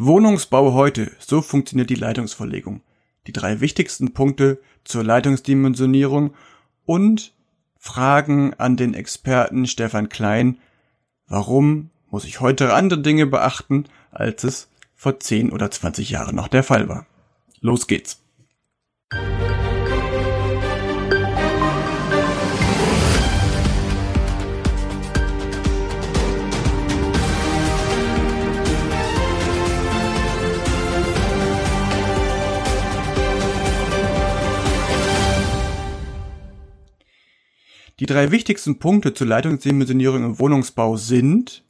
Wohnungsbau heute, so funktioniert die Leitungsverlegung. Die drei wichtigsten Punkte zur Leitungsdimensionierung und Fragen an den Experten Stefan Klein. Warum muss ich heute andere Dinge beachten, als es vor 10 oder 20 Jahren noch der Fall war? Los geht's. Drei wichtigsten Punkte zur Leitungsdimensionierung im Wohnungsbau sind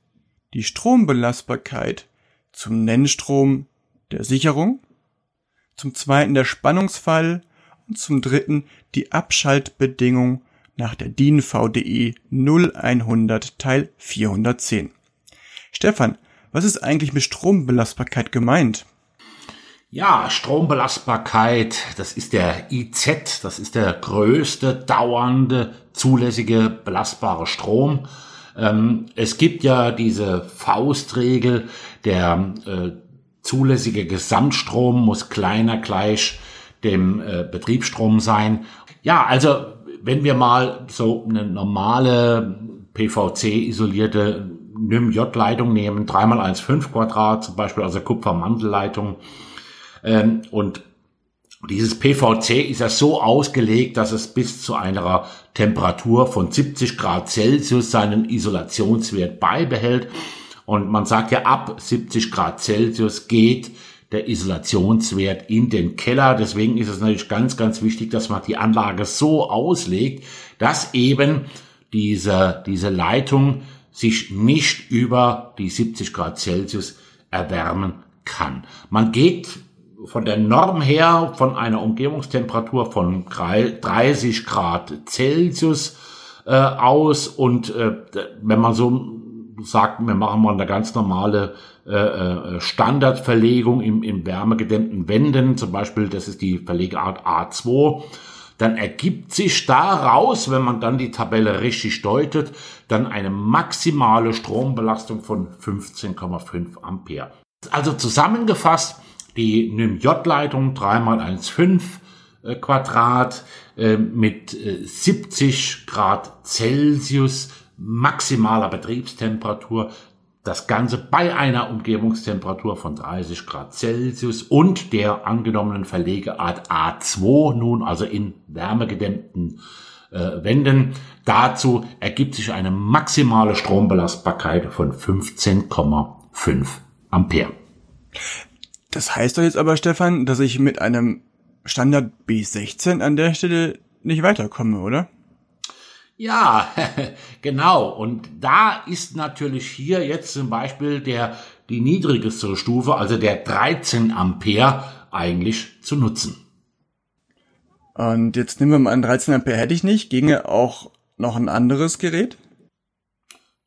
die Strombelastbarkeit zum Nennstrom der Sicherung, zum zweiten der Spannungsfall und zum dritten die Abschaltbedingung nach der DIN VDE 0100 Teil 410. Stefan, was ist eigentlich mit Strombelastbarkeit gemeint? Ja, Strombelastbarkeit, das ist der IZ, das ist der größte dauernde zulässige belastbare Strom. Ähm, es gibt ja diese Faustregel, der äh, zulässige Gesamtstrom muss kleiner gleich dem äh, Betriebsstrom sein. Ja, also wenn wir mal so eine normale PVC-isolierte NIM-J-Leitung nehmen, 3x1,5 Quadrat zum Beispiel, also Kupfermantelleitung, ähm, und dieses PVC ist ja so ausgelegt, dass es bis zu einer Temperatur von 70 Grad Celsius seinen Isolationswert beibehält. Und man sagt ja, ab 70 Grad Celsius geht der Isolationswert in den Keller. Deswegen ist es natürlich ganz, ganz wichtig, dass man die Anlage so auslegt, dass eben diese, diese Leitung sich nicht über die 70 Grad Celsius erwärmen kann. Man geht von der Norm her von einer Umgebungstemperatur von 30 Grad Celsius äh, aus und äh, wenn man so sagt, wir machen mal eine ganz normale äh, äh, Standardverlegung im, in wärmegedämmten Wänden, zum Beispiel das ist die Verlegeart A2, dann ergibt sich daraus, wenn man dann die Tabelle richtig deutet, dann eine maximale Strombelastung von 15,5 Ampere. Also zusammengefasst, die NIM-J-Leitung 3x1,5 äh, Quadrat äh, mit äh, 70 Grad Celsius maximaler Betriebstemperatur. Das Ganze bei einer Umgebungstemperatur von 30 Grad Celsius und der angenommenen Verlegeart A2 nun also in wärmegedämmten äh, Wänden. Dazu ergibt sich eine maximale Strombelastbarkeit von 15,5 Ampere. Das heißt doch jetzt aber, Stefan, dass ich mit einem Standard B16 an der Stelle nicht weiterkomme, oder? Ja, genau. Und da ist natürlich hier jetzt zum Beispiel der, die niedrigste Stufe, also der 13 Ampere eigentlich zu nutzen. Und jetzt nehmen wir mal an, 13 Ampere hätte ich nicht. Ginge auch noch ein anderes Gerät?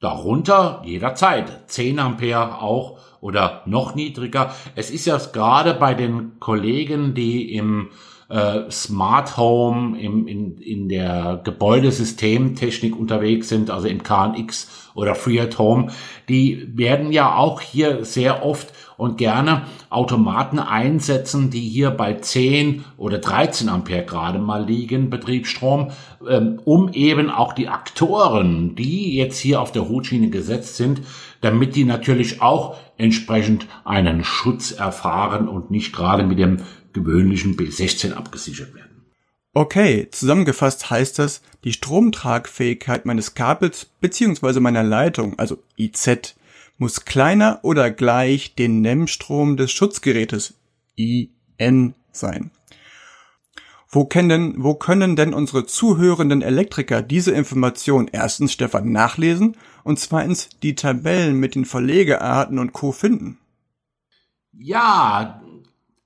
Darunter jederzeit. 10 Ampere auch oder noch niedriger. Es ist ja gerade bei den Kollegen, die im äh, Smart Home, im, in, in der Gebäudesystemtechnik unterwegs sind, also im KNX oder Free at Home, die werden ja auch hier sehr oft und gerne Automaten einsetzen, die hier bei 10 oder 13 Ampere gerade mal liegen, Betriebsstrom, ähm, um eben auch die Aktoren, die jetzt hier auf der Hutschiene gesetzt sind, damit die natürlich auch entsprechend einen Schutz erfahren und nicht gerade mit dem gewöhnlichen B16 abgesichert werden. Okay, zusammengefasst heißt das, die Stromtragfähigkeit meines Kabels bzw. meiner Leitung, also IZ, muss kleiner oder gleich den NEM-Strom des Schutzgerätes IN sein. Wo können, wo können denn unsere zuhörenden Elektriker diese Information erstens Stefan nachlesen und zweitens die Tabellen mit den Verlegearten und Co. finden? Ja,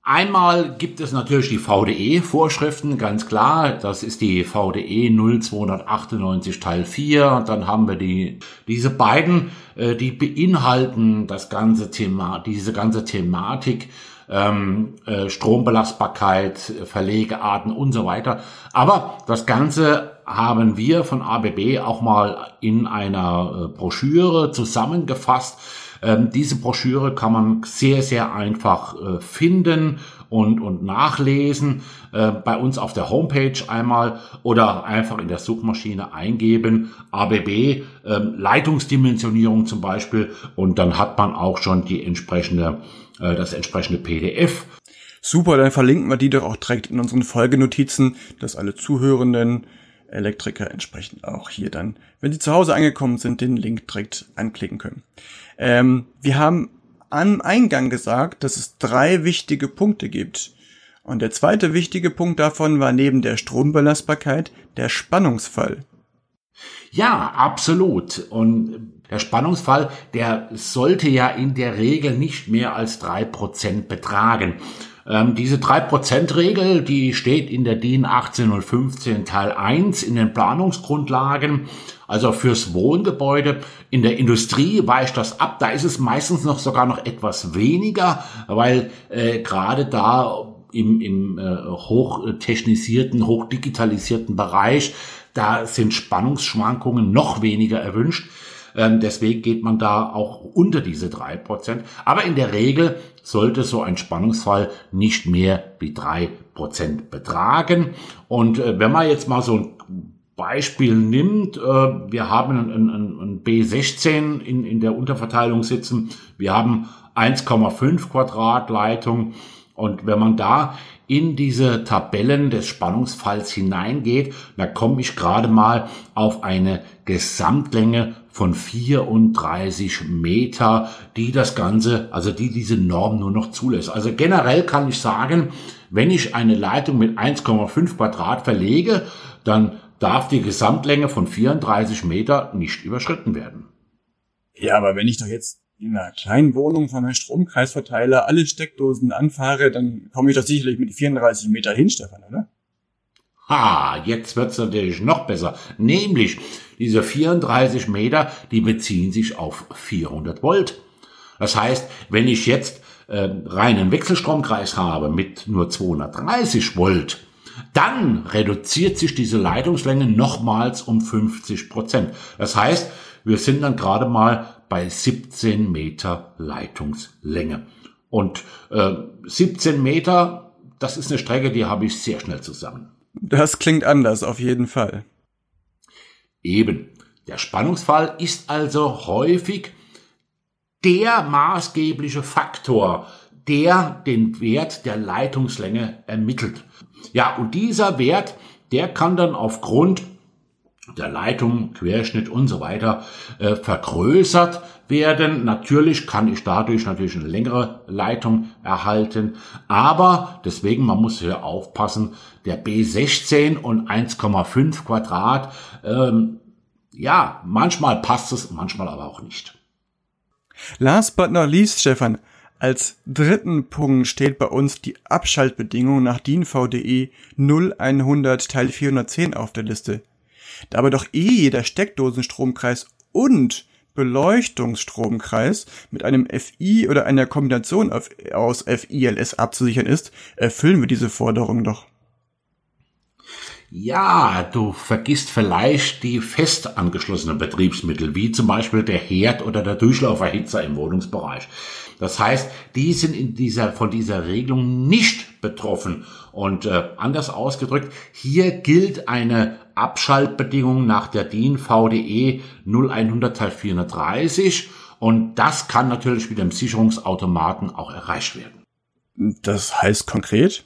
Einmal gibt es natürlich die VDE-Vorschriften, ganz klar. Das ist die VDE 0298 Teil 4. Und dann haben wir die, diese beiden, äh, die beinhalten das ganze Thema, diese ganze Thematik, ähm, äh, Strombelastbarkeit, Verlegearten und so weiter. Aber das Ganze haben wir von ABB auch mal in einer äh, Broschüre zusammengefasst Ähm, diese Broschüre kann man sehr, sehr einfach äh, finden und, und nachlesen. Äh, bei uns auf der Homepage einmal oder einfach in der Suchmaschine eingeben. ABB, äh, Leitungsdimensionierung zum Beispiel. Und dann hat man auch schon die entsprechende, äh, das entsprechende PDF. Super, dann verlinken wir die doch auch direkt in unseren Folgenotizen, dass alle Zuhörenden Elektriker entsprechend auch hier dann, wenn sie zu Hause angekommen sind, den Link direkt anklicken können. Ähm, wir haben am Eingang gesagt, dass es drei wichtige Punkte gibt. Und der zweite wichtige Punkt davon war neben der Strombelastbarkeit der Spannungsfall. Ja, absolut. Und der Spannungsfall, der sollte ja in der Regel nicht mehr als drei Prozent betragen. Ähm, diese 3%-Regel, die steht in der DIN 18015 Teil 1 in den Planungsgrundlagen. Also fürs Wohngebäude. In der Industrie weicht das ab. Da ist es meistens noch sogar noch etwas weniger, weil äh, gerade da im, im äh, hochtechnisierten, hochdigitalisierten Bereich, da sind Spannungsschwankungen noch weniger erwünscht. Ähm, deswegen geht man da auch unter diese drei Prozent. Aber in der Regel sollte so ein Spannungsfall nicht mehr wie drei Prozent betragen. Und äh, wenn man jetzt mal so ein Beispiel nimmt, äh, wir haben ein, ein, ein B16 in, in der Unterverteilung sitzen, wir haben 1,5 Quadratleitung und wenn man da in diese Tabellen des Spannungsfalls hineingeht, da komme ich gerade mal auf eine Gesamtlänge von 34 Meter, die das Ganze, also die diese Norm nur noch zulässt. Also generell kann ich sagen, wenn ich eine Leitung mit 1,5 Quadrat verlege, dann darf die Gesamtlänge von 34 Meter nicht überschritten werden. Ja, aber wenn ich doch jetzt in einer kleinen Wohnung von einem Stromkreisverteiler alle Steckdosen anfahre, dann komme ich doch sicherlich mit 34 Meter hin, Stefan, oder? Ha, jetzt wird's natürlich noch besser. Nämlich, diese 34 Meter, die beziehen sich auf 400 Volt. Das heißt, wenn ich jetzt äh, reinen Wechselstromkreis habe mit nur 230 Volt, dann reduziert sich diese Leitungslänge nochmals um 50 Prozent. Das heißt, wir sind dann gerade mal bei 17 Meter Leitungslänge. Und äh, 17 Meter, das ist eine Strecke, die habe ich sehr schnell zusammen. Das klingt anders, auf jeden Fall. Eben. Der Spannungsfall ist also häufig der maßgebliche Faktor, der den Wert der Leitungslänge ermittelt. Ja, und dieser Wert, der kann dann aufgrund der Leitung, Querschnitt und so weiter äh, vergrößert werden. Natürlich kann ich dadurch natürlich eine längere Leitung erhalten, aber deswegen, man muss hier aufpassen, der B16 und 1,5 Quadrat, ähm, ja, manchmal passt es, manchmal aber auch nicht. Last but not least, Stefan, als dritten Punkt steht bei uns die Abschaltbedingung nach DIN VDE 0100 Teil 410 auf der Liste. Da aber doch eh jeder Steckdosenstromkreis und Beleuchtungsstromkreis mit einem FI oder einer Kombination aus FILS abzusichern ist, erfüllen wir diese Forderung doch. Ja, du vergisst vielleicht die fest angeschlossenen Betriebsmittel, wie zum Beispiel der Herd oder der Durchlauferhitzer im Wohnungsbereich. Das heißt, die sind in dieser, von dieser Regelung nicht betroffen. Und äh, anders ausgedrückt, hier gilt eine Abschaltbedingung nach der DIN VDE 0100 Teil 430 und das kann natürlich mit dem Sicherungsautomaten auch erreicht werden. Das heißt konkret?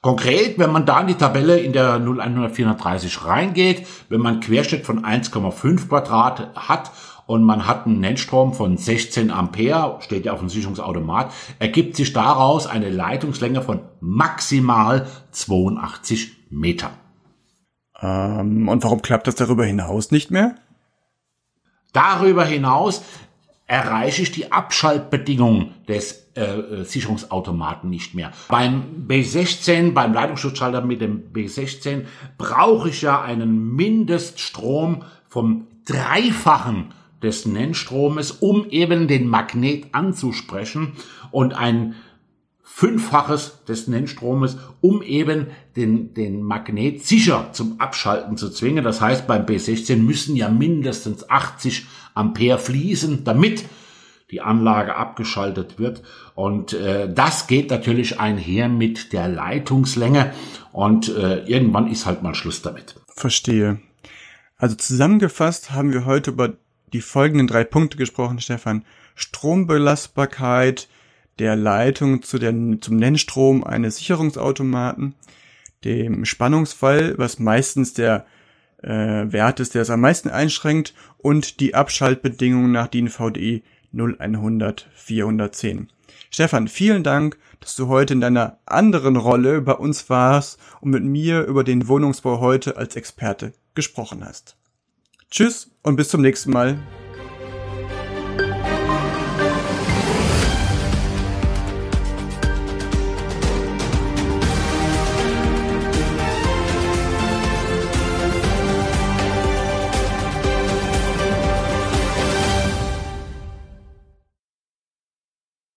Konkret, wenn man da in die Tabelle in der 01430 reingeht, wenn man Querschnitt von 1,5 Quadrat hat und man hat einen Nennstrom von 16 Ampere, steht ja auf dem Sicherungsautomat, ergibt sich daraus eine Leitungslänge von maximal 82 Meter. Ähm, und warum klappt das darüber hinaus nicht mehr? Darüber hinaus erreiche ich die Abschaltbedingungen des äh Sicherungsautomaten nicht mehr. Beim B16, beim Leitungsschutzschalter mit dem B16 brauche ich ja einen Mindeststrom vom Dreifachen des Nennstromes, um eben den Magnet anzusprechen und ein Fünffaches des Nennstromes, um eben den, den Magnet sicher zum Abschalten zu zwingen. Das heißt, beim B16 müssen ja mindestens 80 Ampere fließen, damit die Anlage abgeschaltet wird. Und äh, das geht natürlich einher mit der Leitungslänge und äh, irgendwann ist halt mal Schluss damit. Verstehe. Also zusammengefasst haben wir heute über die folgenden drei Punkte gesprochen, Stefan. Strombelastbarkeit der Leitung zu der, zum Nennstrom eines Sicherungsautomaten, dem Spannungsfall, was meistens der äh, Wert ist, der es am meisten einschränkt, und die Abschaltbedingungen nach DIN VDI 0100 410. Stefan, vielen Dank, dass du heute in deiner anderen Rolle bei uns warst und mit mir über den Wohnungsbau heute als Experte gesprochen hast. Tschüss und bis zum nächsten Mal.